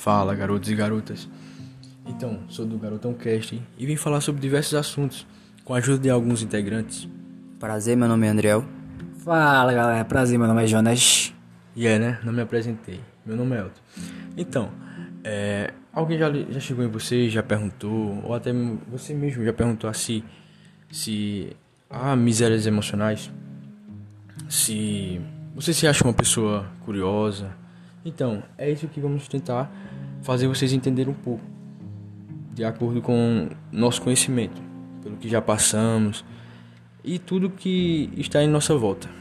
Fala, garotos e garotas. Então, sou do Garotão Cast e vim falar sobre diversos assuntos com a ajuda de alguns integrantes. Prazer, meu nome é Andriel. Fala galera, prazer, meu nome é Jonas. E é, né? Não me apresentei. Meu nome é Elton. Então, é, alguém já, já chegou em você, já perguntou, ou até você mesmo já perguntou assim, se há misérias emocionais? Se você se acha uma pessoa curiosa? Então, é isso que vamos tentar fazer vocês entenderem um pouco, de acordo com nosso conhecimento, pelo que já passamos e tudo que está em nossa volta.